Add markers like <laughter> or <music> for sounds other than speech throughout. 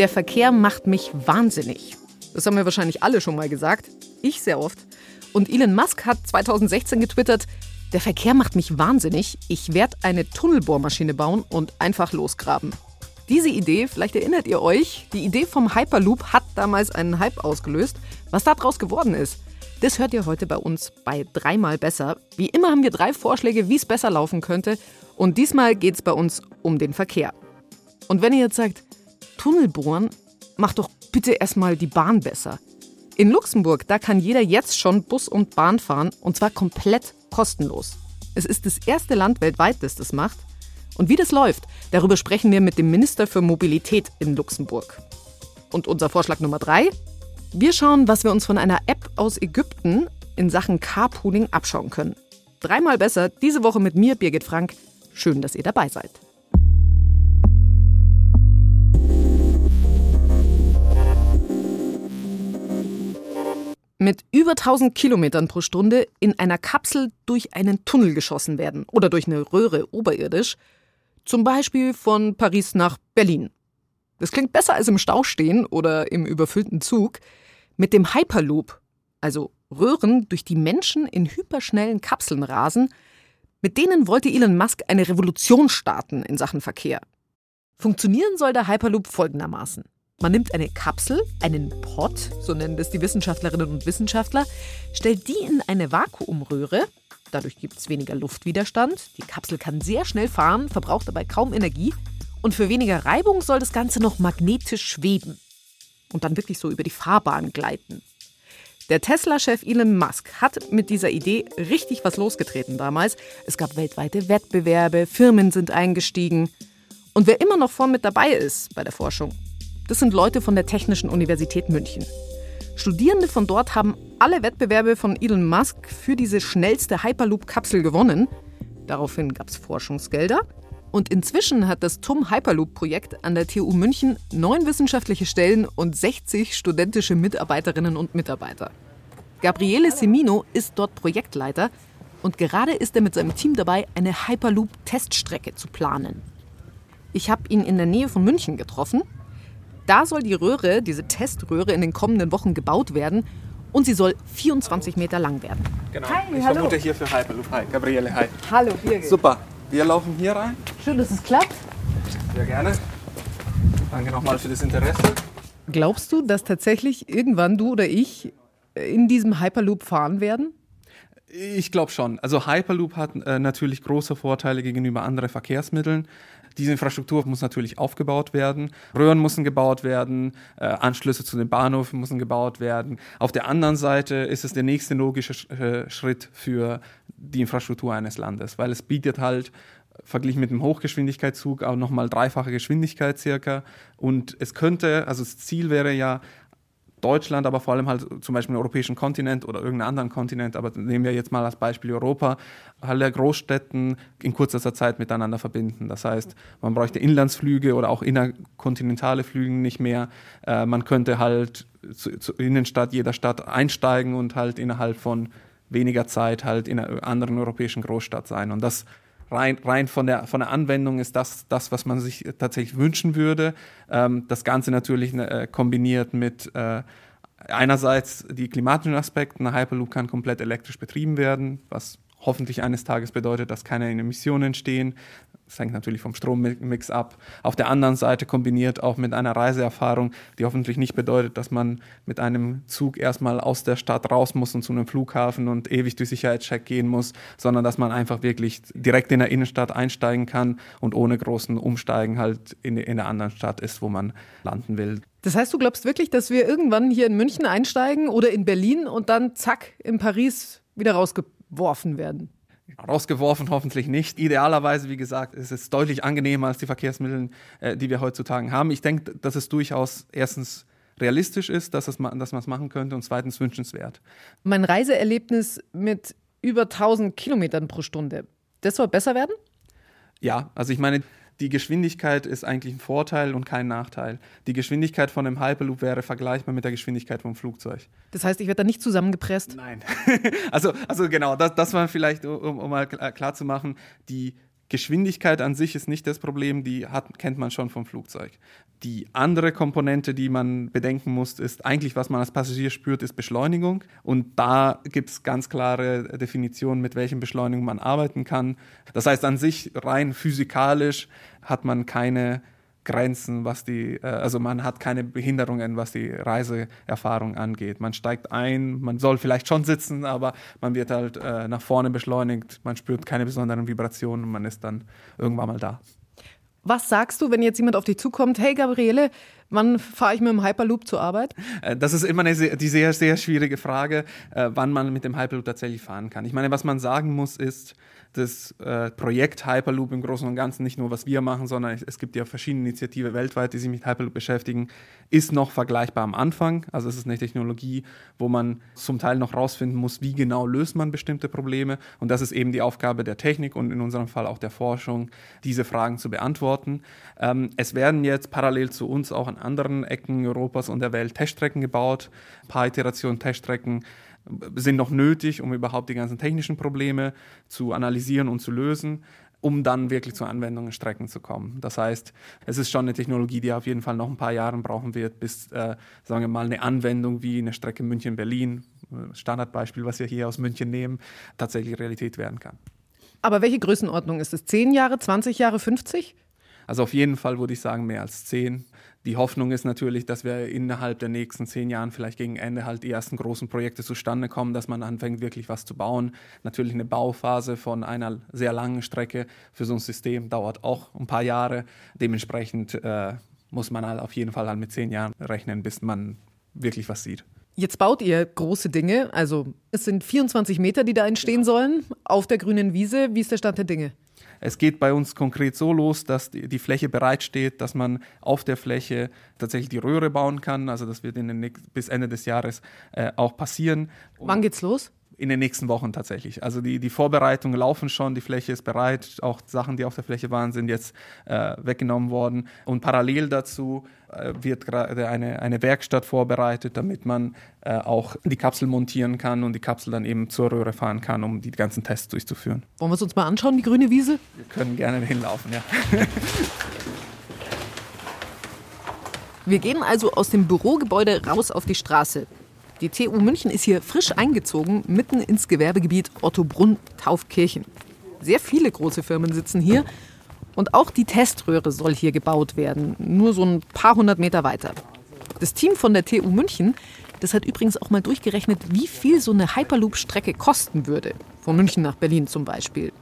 Der Verkehr macht mich wahnsinnig. Das haben wir wahrscheinlich alle schon mal gesagt. Ich sehr oft. Und Elon Musk hat 2016 getwittert, der Verkehr macht mich wahnsinnig. Ich werde eine Tunnelbohrmaschine bauen und einfach losgraben. Diese Idee, vielleicht erinnert ihr euch, die Idee vom Hyperloop hat damals einen Hype ausgelöst. Was daraus geworden ist, das hört ihr heute bei uns bei Dreimal besser. Wie immer haben wir drei Vorschläge, wie es besser laufen könnte. Und diesmal geht es bei uns um den Verkehr. Und wenn ihr jetzt sagt, Tunnel bohren, macht doch bitte erstmal die Bahn besser. In Luxemburg, da kann jeder jetzt schon Bus und Bahn fahren und zwar komplett kostenlos. Es ist das erste Land weltweit, das das macht. Und wie das läuft, darüber sprechen wir mit dem Minister für Mobilität in Luxemburg. Und unser Vorschlag Nummer drei? Wir schauen, was wir uns von einer App aus Ägypten in Sachen Carpooling abschauen können. Dreimal besser, diese Woche mit mir, Birgit Frank. Schön, dass ihr dabei seid. Mit über 1000 Kilometern pro Stunde in einer Kapsel durch einen Tunnel geschossen werden oder durch eine Röhre oberirdisch, zum Beispiel von Paris nach Berlin. Das klingt besser als im Stau stehen oder im überfüllten Zug. Mit dem Hyperloop, also Röhren, durch die Menschen in hyperschnellen Kapseln rasen, mit denen wollte Elon Musk eine Revolution starten in Sachen Verkehr. Funktionieren soll der Hyperloop folgendermaßen. Man nimmt eine Kapsel, einen Pot, so nennen das die Wissenschaftlerinnen und Wissenschaftler, stellt die in eine Vakuumröhre. Dadurch gibt es weniger Luftwiderstand. Die Kapsel kann sehr schnell fahren, verbraucht dabei kaum Energie. Und für weniger Reibung soll das Ganze noch magnetisch schweben. Und dann wirklich so über die Fahrbahn gleiten. Der Tesla-Chef Elon Musk hat mit dieser Idee richtig was losgetreten damals. Es gab weltweite Wettbewerbe, Firmen sind eingestiegen. Und wer immer noch vorn mit dabei ist bei der Forschung, das sind Leute von der Technischen Universität München. Studierende von dort haben alle Wettbewerbe von Elon Musk für diese schnellste Hyperloop-Kapsel gewonnen. Daraufhin gab es Forschungsgelder. Und inzwischen hat das TUM Hyperloop-Projekt an der TU München neun wissenschaftliche Stellen und 60 studentische Mitarbeiterinnen und Mitarbeiter. Gabriele Semino ist dort Projektleiter und gerade ist er mit seinem Team dabei, eine Hyperloop-Teststrecke zu planen. Ich habe ihn in der Nähe von München getroffen da soll die Röhre, diese Teströhre, in den kommenden Wochen gebaut werden und sie soll 24 Meter lang werden. Genau. Hi, ich hallo. vermute hier für Hyperloop. Hi, Gabriele, hi. Hallo, Birgit. Super. Wir laufen hier rein. Schön, dass es klappt. Sehr gerne. Danke nochmal für das Interesse. Glaubst du, dass tatsächlich irgendwann du oder ich in diesem Hyperloop fahren werden? Ich glaube schon. Also Hyperloop hat äh, natürlich große Vorteile gegenüber anderen Verkehrsmitteln. Diese Infrastruktur muss natürlich aufgebaut werden. Röhren müssen gebaut werden, äh, Anschlüsse zu den Bahnhöfen müssen gebaut werden. Auf der anderen Seite ist es der nächste logische Sch äh, Schritt für die Infrastruktur eines Landes, weil es bietet halt verglichen mit dem Hochgeschwindigkeitszug auch nochmal dreifache Geschwindigkeit circa. Und es könnte, also das Ziel wäre ja, Deutschland, aber vor allem halt zum Beispiel den europäischen Kontinent oder irgendeinen anderen Kontinent, aber nehmen wir jetzt mal als Beispiel Europa, alle Großstädten in kurzer Zeit miteinander verbinden. Das heißt, man bräuchte Inlandsflüge oder auch innerkontinentale Flüge nicht mehr. Äh, man könnte halt zur Innenstadt jeder Stadt einsteigen und halt innerhalb von weniger Zeit halt in einer anderen europäischen Großstadt sein. Und das rein, rein von, der, von der Anwendung ist das, das, was man sich tatsächlich wünschen würde. Ähm, das Ganze natürlich äh, kombiniert mit äh, einerseits die klimatischen Aspekte. Ein Hyperloop kann komplett elektrisch betrieben werden, was hoffentlich eines Tages bedeutet, dass keine Emissionen entstehen. Das hängt natürlich vom Strommix ab. Auf der anderen Seite kombiniert auch mit einer Reiseerfahrung, die hoffentlich nicht bedeutet, dass man mit einem Zug erstmal aus der Stadt raus muss und zu einem Flughafen und ewig durch Sicherheitscheck gehen muss, sondern dass man einfach wirklich direkt in der Innenstadt einsteigen kann und ohne großen Umsteigen halt in, in der anderen Stadt ist, wo man landen will. Das heißt, du glaubst wirklich, dass wir irgendwann hier in München einsteigen oder in Berlin und dann zack in Paris wieder rausgeworfen werden? Rausgeworfen, hoffentlich nicht. Idealerweise, wie gesagt, ist es deutlich angenehmer als die Verkehrsmittel, äh, die wir heutzutage haben. Ich denke, dass es durchaus erstens realistisch ist, dass, es, dass man es machen könnte und zweitens wünschenswert. Mein Reiseerlebnis mit über 1000 Kilometern pro Stunde, das soll besser werden? Ja, also ich meine, die Geschwindigkeit ist eigentlich ein Vorteil und kein Nachteil. Die Geschwindigkeit von einem Hyperloop wäre vergleichbar mit der Geschwindigkeit vom Flugzeug. Das heißt, ich werde da nicht zusammengepresst? Nein. <laughs> also, also genau, das, das war vielleicht, um, um mal klar zu machen, die Geschwindigkeit an sich ist nicht das Problem, die hat, kennt man schon vom Flugzeug. Die andere Komponente, die man bedenken muss, ist eigentlich, was man als Passagier spürt, ist Beschleunigung. Und da gibt es ganz klare Definitionen, mit welchen Beschleunigungen man arbeiten kann. Das heißt, an sich rein physikalisch hat man keine Grenzen, was die, äh, also man hat keine Behinderungen, was die Reiseerfahrung angeht. Man steigt ein, man soll vielleicht schon sitzen, aber man wird halt äh, nach vorne beschleunigt, man spürt keine besonderen Vibrationen und man ist dann irgendwann mal da. Was sagst du, wenn jetzt jemand auf dich zukommt, hey Gabriele, wann fahre ich mit dem Hyperloop zur Arbeit? Äh, das ist immer eine sehr, die sehr, sehr schwierige Frage, wann man mit dem Hyperloop tatsächlich fahren kann. Ich meine, was man sagen muss ist, das äh, Projekt Hyperloop im Großen und Ganzen, nicht nur was wir machen, sondern es gibt ja verschiedene Initiativen weltweit, die sich mit Hyperloop beschäftigen, ist noch vergleichbar am Anfang. Also es ist eine Technologie, wo man zum Teil noch rausfinden muss, wie genau löst man bestimmte Probleme. Und das ist eben die Aufgabe der Technik und in unserem Fall auch der Forschung, diese Fragen zu beantworten. Ähm, es werden jetzt parallel zu uns auch an anderen Ecken Europas und der Welt Teststrecken gebaut, ein paar Iterationen Teststrecken sind noch nötig, um überhaupt die ganzen technischen Probleme zu analysieren und zu lösen, um dann wirklich zu Anwendungen Strecken zu kommen. Das heißt, es ist schon eine Technologie, die auf jeden Fall noch ein paar Jahre brauchen wird, bis, äh, sagen wir mal, eine Anwendung wie eine Strecke München-Berlin, äh, Standardbeispiel, was wir hier aus München nehmen, tatsächlich Realität werden kann. Aber welche Größenordnung ist es? Zehn Jahre, 20 Jahre, 50? Also auf jeden Fall würde ich sagen mehr als zehn. Die Hoffnung ist natürlich, dass wir innerhalb der nächsten zehn Jahren vielleicht gegen Ende halt die ersten großen Projekte zustande kommen, dass man anfängt, wirklich was zu bauen. Natürlich eine Bauphase von einer sehr langen Strecke für so ein System dauert auch ein paar Jahre. Dementsprechend äh, muss man halt auf jeden Fall halt mit zehn Jahren rechnen, bis man wirklich was sieht. Jetzt baut ihr große Dinge, also es sind 24 Meter, die da entstehen sollen, auf der grünen Wiese. Wie ist der Stand der Dinge? Es geht bei uns konkret so los, dass die, Fläche bereitsteht, dass man auf der Fläche tatsächlich die Röhre bauen kann. Also das wird in den, bis Ende des Jahres äh, auch passieren. Wann geht's los? In den nächsten Wochen tatsächlich. Also die, die Vorbereitungen laufen schon, die Fläche ist bereit, auch Sachen, die auf der Fläche waren, sind jetzt äh, weggenommen worden. Und parallel dazu äh, wird gerade eine, eine Werkstatt vorbereitet, damit man äh, auch die Kapsel montieren kann und die Kapsel dann eben zur Röhre fahren kann, um die ganzen Tests durchzuführen. Wollen wir es uns mal anschauen, die grüne Wiese? Wir können gerne <laughs> hinlaufen, ja. Wir gehen also aus dem Bürogebäude raus auf die Straße. Die TU München ist hier frisch eingezogen, mitten ins Gewerbegebiet Otto Brunn Taufkirchen. Sehr viele große Firmen sitzen hier und auch die Teströhre soll hier gebaut werden, nur so ein paar hundert Meter weiter. Das Team von der TU München, das hat übrigens auch mal durchgerechnet, wie viel so eine Hyperloop-Strecke kosten würde. Von München nach Berlin zum Beispiel.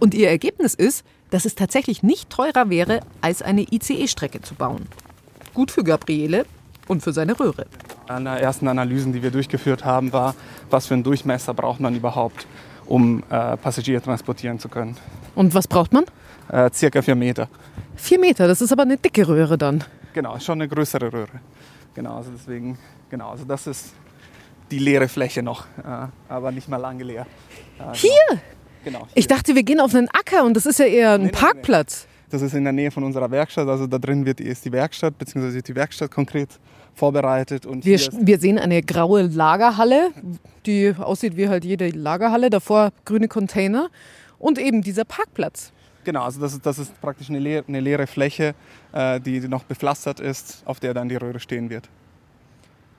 Und ihr Ergebnis ist, dass es tatsächlich nicht teurer wäre, als eine ICE-Strecke zu bauen. Gut für Gabriele, und für seine Röhre. Eine der ersten Analysen, die wir durchgeführt haben, war, was für einen Durchmesser braucht man überhaupt, um äh, Passagiere transportieren zu können. Und was braucht man? Äh, circa vier Meter. Vier Meter, das ist aber eine dicke Röhre dann. Genau, schon eine größere Röhre. Genau, also deswegen, genau, also das ist die leere Fläche noch, äh, aber nicht mal lange leer. Äh, hier? Genau. Hier. Ich dachte, wir gehen auf einen Acker und das ist ja eher ein nee, Parkplatz. Nee, nee. Das ist in der Nähe von unserer Werkstatt, also da drin wird, ist die Werkstatt, beziehungsweise die Werkstatt konkret vorbereitet. Und wir, wir sehen eine graue Lagerhalle, die aussieht wie halt jede Lagerhalle, davor grüne Container und eben dieser Parkplatz. Genau, also das ist, das ist praktisch eine leere, eine leere Fläche, äh, die noch bepflastert ist, auf der dann die Röhre stehen wird.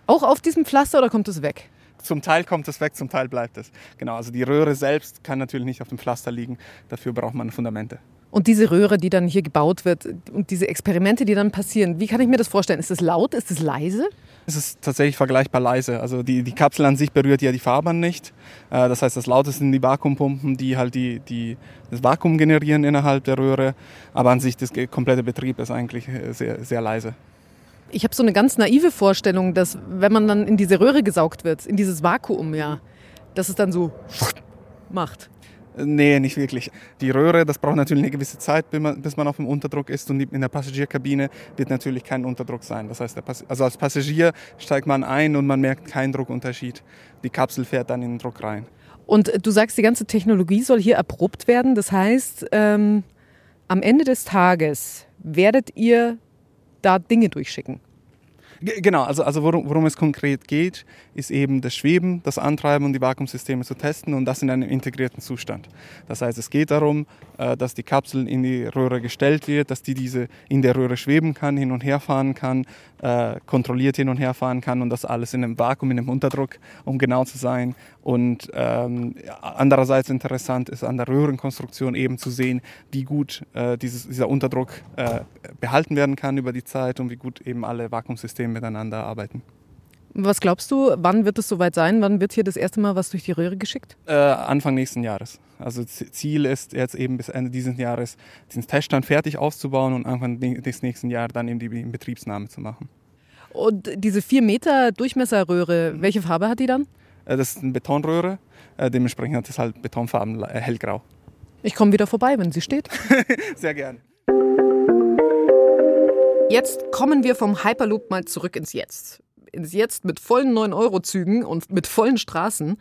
Auch auf diesem Pflaster oder kommt es weg? Zum Teil kommt es weg, zum Teil bleibt es. Genau, also die Röhre selbst kann natürlich nicht auf dem Pflaster liegen, dafür braucht man Fundamente. Und diese Röhre, die dann hier gebaut wird und diese Experimente, die dann passieren, wie kann ich mir das vorstellen? Ist es laut? Ist es leise? Es ist tatsächlich vergleichbar leise. Also die, die Kapsel an sich berührt ja die Fahrbahn nicht. Äh, das heißt, das Lauteste sind die Vakuumpumpen, die halt die, die, das Vakuum generieren innerhalb der Röhre. Aber an sich, der komplette Betrieb ist eigentlich äh, sehr, sehr leise. Ich habe so eine ganz naive Vorstellung, dass wenn man dann in diese Röhre gesaugt wird, in dieses Vakuum, ja, dass es dann so <laughs> macht. Nee, nicht wirklich. Die Röhre, das braucht natürlich eine gewisse Zeit, bis man auf dem Unterdruck ist und in der Passagierkabine wird natürlich kein Unterdruck sein. Das heißt, also als Passagier steigt man ein und man merkt keinen Druckunterschied. Die Kapsel fährt dann in den Druck rein. Und du sagst, die ganze Technologie soll hier erprobt werden. Das heißt, ähm, am Ende des Tages werdet ihr da Dinge durchschicken. Genau, also, also worum, worum es konkret geht, ist eben das Schweben, das Antreiben und die Vakuumsysteme zu testen und das in einem integrierten Zustand. Das heißt, es geht darum, äh, dass die Kapsel in die Röhre gestellt wird, dass die diese in der Röhre schweben kann, hin und her fahren kann, äh, kontrolliert hin und her fahren kann und das alles in einem Vakuum, in einem Unterdruck, um genau zu sein. Und ähm, andererseits interessant ist an der Röhrenkonstruktion eben zu sehen, wie gut äh, dieses, dieser Unterdruck behalten werden kann über die Zeit und wie gut eben alle Vakuumsysteme miteinander arbeiten. Was glaubst du, wann wird es soweit sein? Wann wird hier das erste Mal was durch die Röhre geschickt? Äh, Anfang nächsten Jahres. Also Ziel ist jetzt eben bis Ende dieses Jahres den Teststand fertig aufzubauen und Anfang des nächsten Jahres dann eben die Inbetriebsnahme zu machen. Und diese 4 Meter Durchmesserröhre, welche Farbe hat die dann? Äh, das ist eine Betonröhre, äh, dementsprechend hat es halt Betonfarben äh, hellgrau. Ich komme wieder vorbei, wenn sie steht. <laughs> Sehr gern. Jetzt kommen wir vom Hyperloop mal zurück ins Jetzt. Ins Jetzt mit vollen 9-Euro-Zügen und mit vollen Straßen.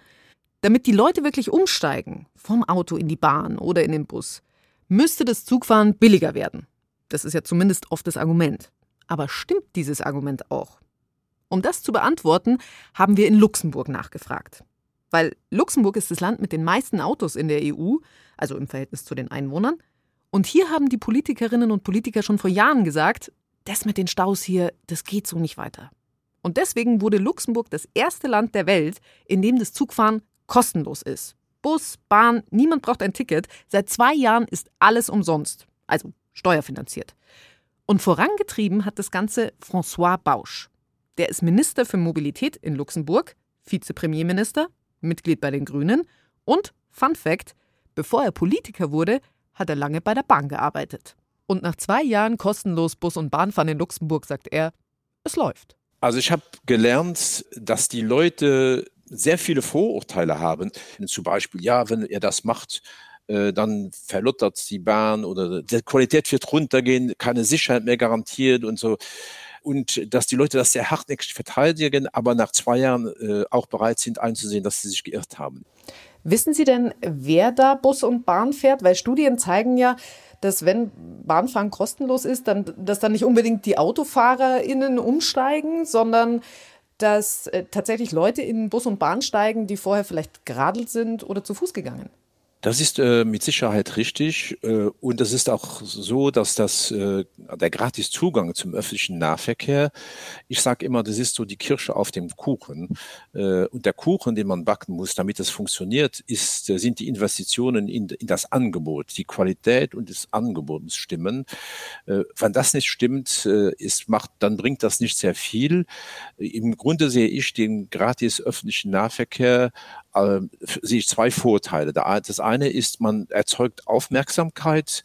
Damit die Leute wirklich umsteigen, vom Auto in die Bahn oder in den Bus, müsste das Zugfahren billiger werden. Das ist ja zumindest oft das Argument. Aber stimmt dieses Argument auch? Um das zu beantworten, haben wir in Luxemburg nachgefragt. Weil Luxemburg ist das Land mit den meisten Autos in der EU, also im Verhältnis zu den Einwohnern. Und hier haben die Politikerinnen und Politiker schon vor Jahren gesagt, das mit den Staus hier, das geht so nicht weiter. Und deswegen wurde Luxemburg das erste Land der Welt, in dem das Zugfahren kostenlos ist. Bus, Bahn, niemand braucht ein Ticket. Seit zwei Jahren ist alles umsonst, also steuerfinanziert. Und vorangetrieben hat das Ganze François Bausch. Der ist Minister für Mobilität in Luxemburg, Vizepremierminister, Mitglied bei den Grünen und, Fun Fact, bevor er Politiker wurde, hat er lange bei der Bahn gearbeitet. Und nach zwei Jahren kostenlos Bus- und Bahnfahren in Luxemburg sagt er, es läuft. Also ich habe gelernt, dass die Leute sehr viele Vorurteile haben. Zum Beispiel, ja, wenn er das macht, äh, dann verlottert die Bahn oder die Qualität wird runtergehen, keine Sicherheit mehr garantiert und so. Und dass die Leute das sehr hartnäckig verteidigen, aber nach zwei Jahren äh, auch bereit sind einzusehen, dass sie sich geirrt haben. Wissen Sie denn, wer da Bus und Bahn fährt? Weil Studien zeigen ja, dass wenn Bahnfahren kostenlos ist, dann, dass dann nicht unbedingt die AutofahrerInnen umsteigen, sondern dass äh, tatsächlich Leute in Bus und Bahn steigen, die vorher vielleicht geradelt sind oder zu Fuß gegangen. Das ist äh, mit Sicherheit richtig. Äh, und es ist auch so, dass das, äh, der Gratiszugang zum öffentlichen Nahverkehr, ich sage immer, das ist so die Kirsche auf dem Kuchen. Äh, und der Kuchen, den man backen muss, damit es funktioniert, ist, äh, sind die Investitionen in, in das Angebot. Die Qualität und das Angebot stimmen. Äh, wenn das nicht stimmt, äh, ist, macht, dann bringt das nicht sehr viel. Im Grunde sehe ich den gratis öffentlichen Nahverkehr äh, sehe ich zwei Vorteile. Das eine ist, man erzeugt Aufmerksamkeit.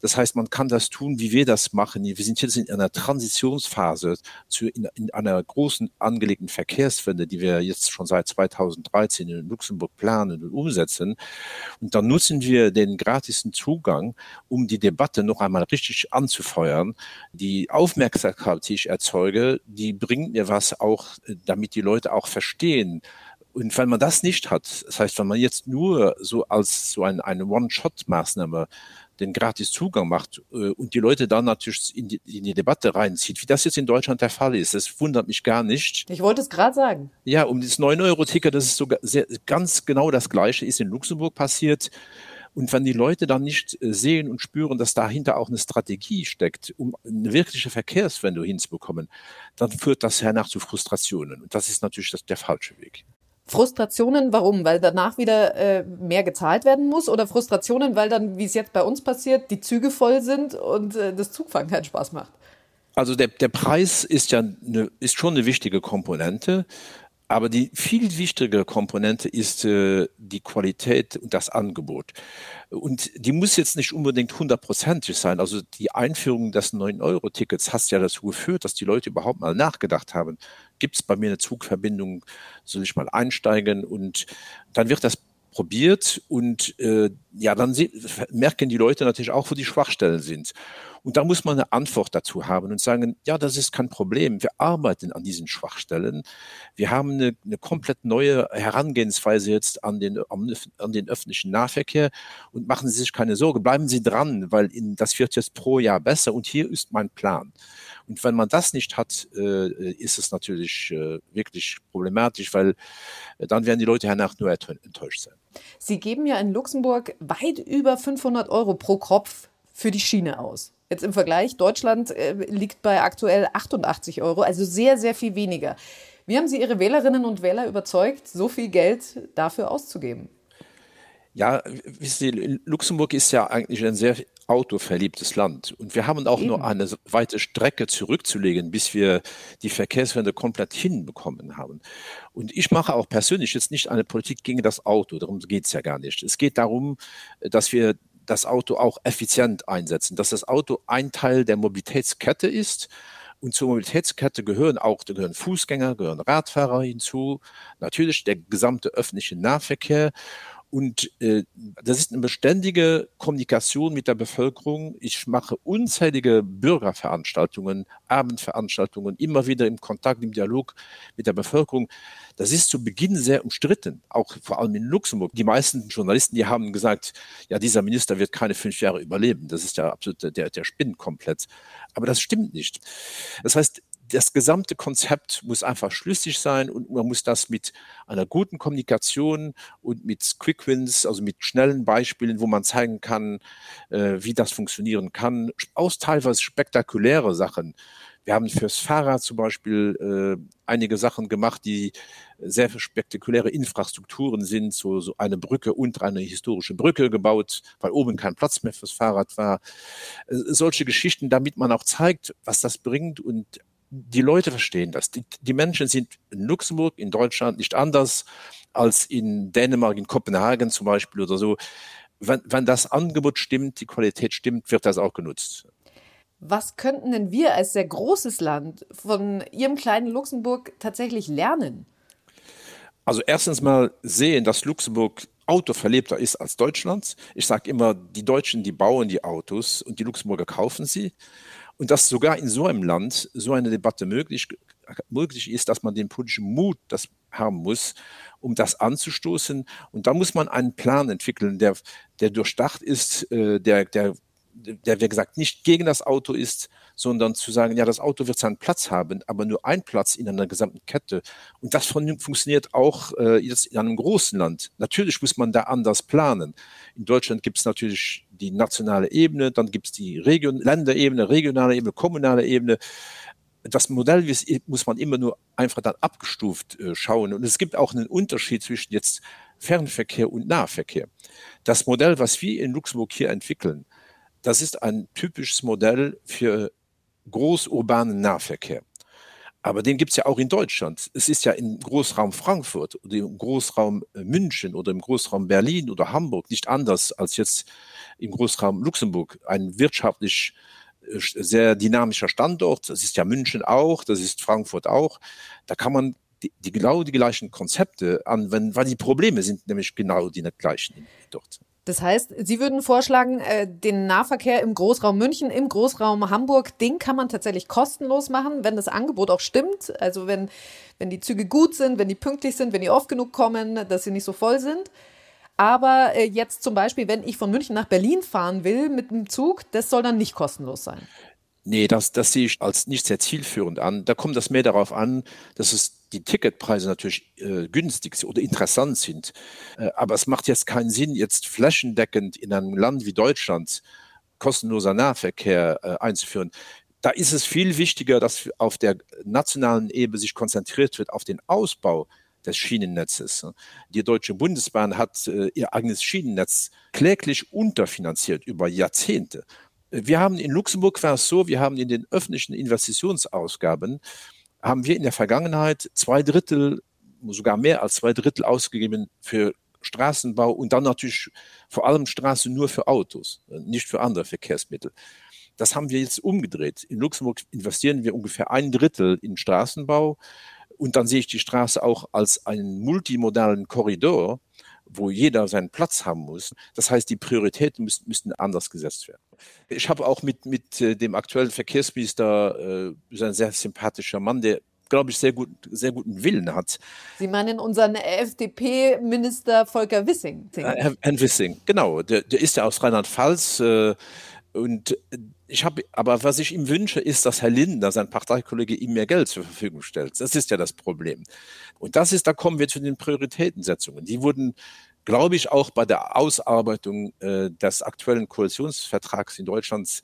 Das heißt, man kann das tun, wie wir das machen. Wir sind jetzt in einer Transitionsphase zu, in, in einer großen angelegten Verkehrswende, die wir jetzt schon seit 2013 in Luxemburg planen und umsetzen. Und dann nutzen wir den gratisen Zugang, um die Debatte noch einmal richtig anzufeuern. Die Aufmerksamkeit, die ich erzeuge, die bringt mir was auch, damit die Leute auch verstehen, und wenn man das nicht hat, das heißt, wenn man jetzt nur so als so ein, eine One-Shot-Maßnahme den gratis Zugang macht äh, und die Leute dann natürlich in die, in die Debatte reinzieht, wie das jetzt in Deutschland der Fall ist, das wundert mich gar nicht. Ich wollte es gerade sagen. Ja, um das 9-Euro-Ticket, das ist sogar sehr, ganz genau das Gleiche, ist in Luxemburg passiert. Und wenn die Leute dann nicht äh, sehen und spüren, dass dahinter auch eine Strategie steckt, um eine wirkliche Verkehrswende hinzubekommen, dann führt das hernach zu Frustrationen. Und das ist natürlich das, der falsche Weg. Frustrationen, warum? Weil danach wieder äh, mehr gezahlt werden muss? Oder Frustrationen, weil dann, wie es jetzt bei uns passiert, die Züge voll sind und äh, das Zugfahren keinen Spaß macht? Also der, der Preis ist ja eine, ist schon eine wichtige Komponente. Aber die viel wichtigere Komponente ist äh, die Qualität und das Angebot. Und die muss jetzt nicht unbedingt hundertprozentig sein. Also die Einführung des 9-Euro-Tickets hat ja dazu geführt, dass die Leute überhaupt mal nachgedacht haben, gibt es bei mir eine Zugverbindung, soll ich mal einsteigen? Und dann wird das probiert und äh, ja, dann merken die Leute natürlich auch, wo die Schwachstellen sind. Und da muss man eine Antwort dazu haben und sagen, ja, das ist kein Problem. Wir arbeiten an diesen Schwachstellen. Wir haben eine, eine komplett neue Herangehensweise jetzt an den, an den öffentlichen Nahverkehr und machen Sie sich keine Sorge. Bleiben Sie dran, weil in, das wird jetzt pro Jahr besser und hier ist mein Plan. Und wenn man das nicht hat, äh, ist es natürlich äh, wirklich problematisch, weil äh, dann werden die Leute danach nur enttäuscht sein. Sie geben ja in Luxemburg weit über 500 Euro pro Kopf für die Schiene aus. Jetzt im Vergleich, Deutschland äh, liegt bei aktuell 88 Euro, also sehr, sehr viel weniger. Wie haben Sie Ihre Wählerinnen und Wähler überzeugt, so viel Geld dafür auszugeben? Ja, wissen Sie, Luxemburg ist ja eigentlich ein sehr autoverliebtes Land. Und wir haben auch Eben. nur eine weite Strecke zurückzulegen, bis wir die Verkehrswende komplett hinbekommen haben. Und ich mache auch persönlich jetzt nicht eine Politik gegen das Auto, darum geht es ja gar nicht. Es geht darum, dass wir das Auto auch effizient einsetzen, dass das Auto ein Teil der Mobilitätskette ist. Und zur Mobilitätskette gehören auch gehören Fußgänger, gehören Radfahrer hinzu, natürlich der gesamte öffentliche Nahverkehr. Und äh, das ist eine beständige Kommunikation mit der Bevölkerung. Ich mache unzählige Bürgerveranstaltungen, Abendveranstaltungen, immer wieder im Kontakt, im Dialog mit der Bevölkerung. Das ist zu Beginn sehr umstritten, auch vor allem in Luxemburg. Die meisten Journalisten, die haben gesagt, ja, dieser Minister wird keine fünf Jahre überleben. Das ist ja absolut, der, der spinnt komplett. Aber das stimmt nicht. Das heißt, das gesamte Konzept muss einfach schlüssig sein und man muss das mit einer guten Kommunikation und mit Quick Wins, also mit schnellen Beispielen, wo man zeigen kann, äh, wie das funktionieren kann, aus teilweise spektakuläre Sachen. Wir haben fürs Fahrrad zum Beispiel äh, einige Sachen gemacht, die sehr spektakuläre Infrastrukturen sind, so, so eine Brücke und eine historische Brücke gebaut, weil oben kein Platz mehr fürs Fahrrad war. Äh, solche Geschichten, damit man auch zeigt, was das bringt und die Leute verstehen das. Die, die Menschen sind in Luxemburg, in Deutschland nicht anders als in Dänemark, in Kopenhagen zum Beispiel oder so. Wenn, wenn das Angebot stimmt, die Qualität stimmt, wird das auch genutzt. Was könnten denn wir als sehr großes Land von Ihrem kleinen Luxemburg tatsächlich lernen? Also erstens mal sehen, dass Luxemburg autoverlebter ist als Deutschland. Ich sage immer, die Deutschen, die bauen die Autos und die Luxemburger kaufen sie und dass sogar in so einem Land so eine Debatte möglich, möglich ist, dass man den politischen Mut das haben muss, um das anzustoßen. Und da muss man einen Plan entwickeln, der, der durchdacht ist, äh, der, der, der, wie gesagt, nicht gegen das Auto ist, sondern zu sagen, ja, das Auto wird seinen Platz haben, aber nur ein Platz in einer gesamten Kette. Und das funktioniert auch äh, jetzt in einem großen Land. Natürlich muss man da anders planen. In Deutschland gibt es natürlich die nationale Ebene, dann gibt es die Region, Länderebene, regionale Ebene, kommunale Ebene. Das Modell muss man immer nur einfach dann abgestuft äh, schauen. Und es gibt auch einen Unterschied zwischen jetzt Fernverkehr und Nahverkehr. Das Modell, was wir in Luxemburg hier entwickeln, das ist ein typisches Modell für großurbanen Nahverkehr. Aber den gibt es ja auch in Deutschland. Es ist ja im Großraum Frankfurt oder im Großraum äh, München oder im Großraum Berlin oder Hamburg nicht anders als jetzt im Großraum Luxemburg. Ein wirtschaftlich äh, sehr dynamischer Standort. Das ist ja München auch, das ist Frankfurt auch. Da kann man die, die genau die gleichen Konzepte anwenden, weil die Probleme sind nämlich genau die gleichen dort. Das heißt, Sie würden vorschlagen, äh, den Nahverkehr im Großraum München, im Großraum Hamburg, den kann man tatsächlich kostenlos machen, wenn das Angebot auch stimmt. Also wenn, wenn die Züge gut sind, wenn die pünktlich sind, wenn die oft genug kommen, dass sie nicht so voll sind. Aber äh, jetzt zum Beispiel, wenn ich von München nach Berlin fahren will mit dem Zug, das soll dann nicht kostenlos sein. Nee, das, das sehe ich als nicht sehr zielführend an. Da kommt das mehr darauf an, dass es die Ticketpreise natürlich äh, günstig oder interessant sind. Äh, aber es macht jetzt keinen Sinn, jetzt flächendeckend in einem Land wie Deutschland kostenloser Nahverkehr äh, einzuführen. Da ist es viel wichtiger, dass auf der nationalen Ebene sich konzentriert wird auf den Ausbau des Schienennetzes. Die Deutsche Bundesbahn hat äh, ihr eigenes Schienennetz kläglich unterfinanziert über Jahrzehnte. Wir haben in Luxemburg war es so, wir haben in den öffentlichen Investitionsausgaben haben wir in der Vergangenheit zwei Drittel, sogar mehr als zwei Drittel ausgegeben für Straßenbau und dann natürlich vor allem Straße nur für Autos, nicht für andere Verkehrsmittel. Das haben wir jetzt umgedreht. In Luxemburg investieren wir ungefähr ein Drittel in Straßenbau und dann sehe ich die Straße auch als einen multimodalen Korridor, wo jeder seinen Platz haben muss. Das heißt, die Prioritäten müssen, müssten anders gesetzt werden. Ich habe auch mit, mit äh, dem aktuellen Verkehrsminister, äh, ein sehr sympathischer Mann, der glaube ich, sehr, gut, sehr guten Willen hat. Sie meinen unseren FDP-Minister Volker Wissing? Herr, Herrn Wissing, genau. Der, der ist ja aus Rheinland-Pfalz. Äh, und ich habe, aber was ich ihm wünsche, ist, dass Herr Lindner, sein Parteikollege, ihm mehr Geld zur Verfügung stellt. Das ist ja das Problem. Und das ist, da kommen wir zu den Prioritätensetzungen. Die wurden glaube ich, auch bei der Ausarbeitung äh, des aktuellen Koalitionsvertrags in Deutschland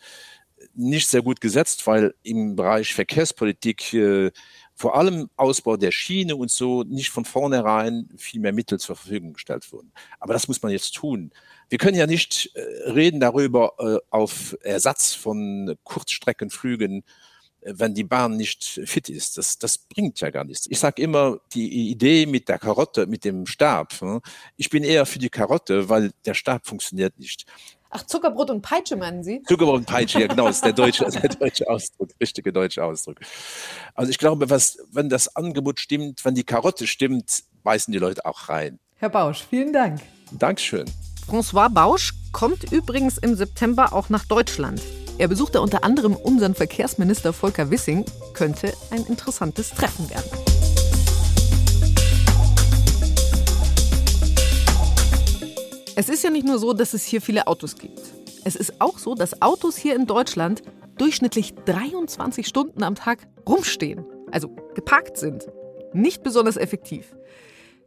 nicht sehr gut gesetzt, weil im Bereich Verkehrspolitik äh, vor allem Ausbau der Schiene und so nicht von vornherein viel mehr Mittel zur Verfügung gestellt wurden. Aber das muss man jetzt tun. Wir können ja nicht äh, reden darüber äh, auf Ersatz von Kurzstreckenflügen wenn die Bahn nicht fit ist. Das, das bringt ja gar nichts. Ich sage immer, die Idee mit der Karotte, mit dem Stab, hm, ich bin eher für die Karotte, weil der Stab funktioniert nicht. Ach, Zuckerbrot und Peitsche meinen Sie? Zuckerbrot und Peitsche, ja genau, ist der deutsche, <laughs> der deutsche Ausdruck, richtige deutsche Ausdruck. Also ich glaube, was, wenn das Angebot stimmt, wenn die Karotte stimmt, beißen die Leute auch rein. Herr Bausch, vielen Dank. Dankeschön. François Bausch kommt übrigens im September auch nach Deutschland. Er besuchte unter anderem unseren Verkehrsminister Volker Wissing. Könnte ein interessantes Treffen werden. Es ist ja nicht nur so, dass es hier viele Autos gibt. Es ist auch so, dass Autos hier in Deutschland durchschnittlich 23 Stunden am Tag rumstehen, also geparkt sind. Nicht besonders effektiv.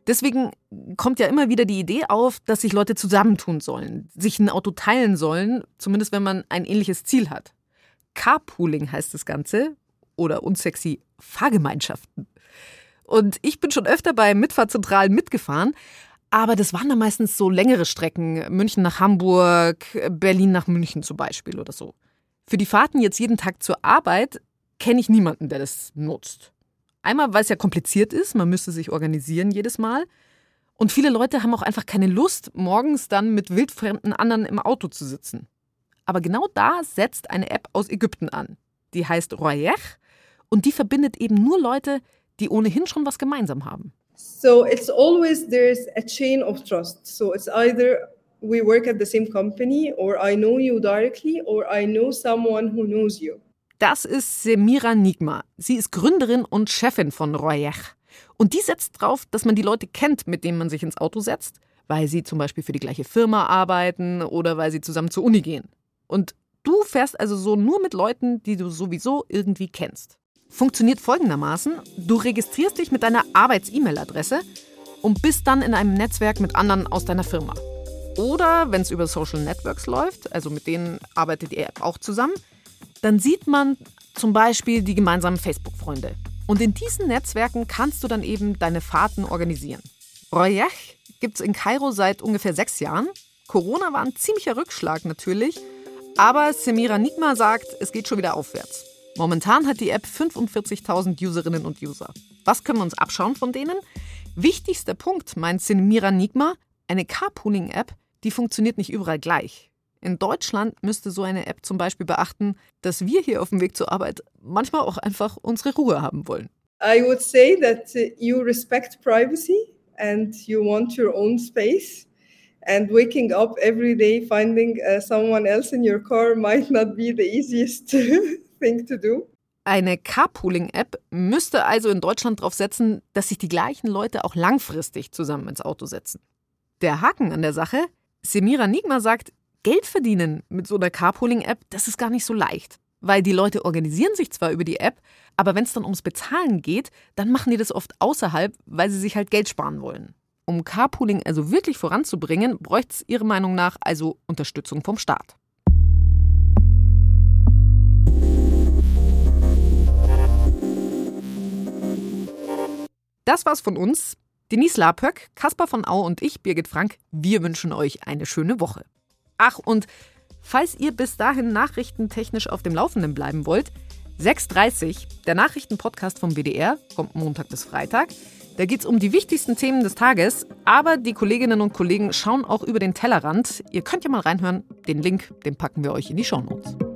Deswegen kommt ja immer wieder die Idee auf, dass sich Leute zusammentun sollen, sich ein Auto teilen sollen, zumindest wenn man ein ähnliches Ziel hat. Carpooling heißt das Ganze oder unsexy Fahrgemeinschaften. Und ich bin schon öfter bei Mitfahrzentralen mitgefahren, aber das waren dann meistens so längere Strecken, München nach Hamburg, Berlin nach München zum Beispiel oder so. Für die Fahrten jetzt jeden Tag zur Arbeit kenne ich niemanden, der das nutzt. Einmal, weil es ja kompliziert ist, man müsste sich organisieren jedes Mal. Und viele Leute haben auch einfach keine Lust, morgens dann mit wildfremden anderen im Auto zu sitzen. Aber genau da setzt eine App aus Ägypten an. Die heißt Royech und die verbindet eben nur Leute, die ohnehin schon was gemeinsam haben. So it's always there's a chain of trust. So it's either we work at the same company or I know you directly or I know someone who knows you. Das ist Semira Nigma. Sie ist Gründerin und Chefin von Royech. Und die setzt drauf, dass man die Leute kennt, mit denen man sich ins Auto setzt, weil sie zum Beispiel für die gleiche Firma arbeiten oder weil sie zusammen zur Uni gehen. Und du fährst also so nur mit Leuten, die du sowieso irgendwie kennst. Funktioniert folgendermaßen: Du registrierst dich mit deiner Arbeits-E-Mail-Adresse und bist dann in einem Netzwerk mit anderen aus deiner Firma. Oder wenn es über Social Networks läuft, also mit denen arbeitet App auch zusammen, dann sieht man zum Beispiel die gemeinsamen Facebook-Freunde. Und in diesen Netzwerken kannst du dann eben deine Fahrten organisieren. Royech gibt es in Kairo seit ungefähr sechs Jahren. Corona war ein ziemlicher Rückschlag natürlich, aber Semira Nigma sagt, es geht schon wieder aufwärts. Momentan hat die App 45.000 Userinnen und User. Was können wir uns abschauen von denen? Wichtigster Punkt, meint Semira Nigma, eine Carpooling-App, die funktioniert nicht überall gleich. In Deutschland müsste so eine App zum Beispiel beachten, dass wir hier auf dem Weg zur Arbeit manchmal auch einfach unsere Ruhe haben wollen. I would say that uh, you respect privacy and you want your own space. And waking up every day finding uh, someone else in your car <laughs> might not be the easiest <laughs> thing to do. Eine Carpooling-App müsste also in Deutschland darauf setzen, dass sich die gleichen Leute auch langfristig zusammen ins Auto setzen. Der Haken an der Sache, Semira Nigma sagt, Geld verdienen mit so einer Carpooling-App, das ist gar nicht so leicht. Weil die Leute organisieren sich zwar über die App, aber wenn es dann ums Bezahlen geht, dann machen die das oft außerhalb, weil sie sich halt Geld sparen wollen. Um Carpooling also wirklich voranzubringen, bräuchte es Ihrer Meinung nach also Unterstützung vom Staat. Das war's von uns. Denise Lapöck, Kaspar von Au und ich, Birgit Frank, wir wünschen euch eine schöne Woche. Ach, und falls ihr bis dahin nachrichtentechnisch auf dem Laufenden bleiben wollt, 6.30 der Nachrichtenpodcast vom WDR, kommt Montag bis Freitag. Da geht es um die wichtigsten Themen des Tages, aber die Kolleginnen und Kollegen schauen auch über den Tellerrand. Ihr könnt ja mal reinhören. Den Link, den packen wir euch in die Shownotes.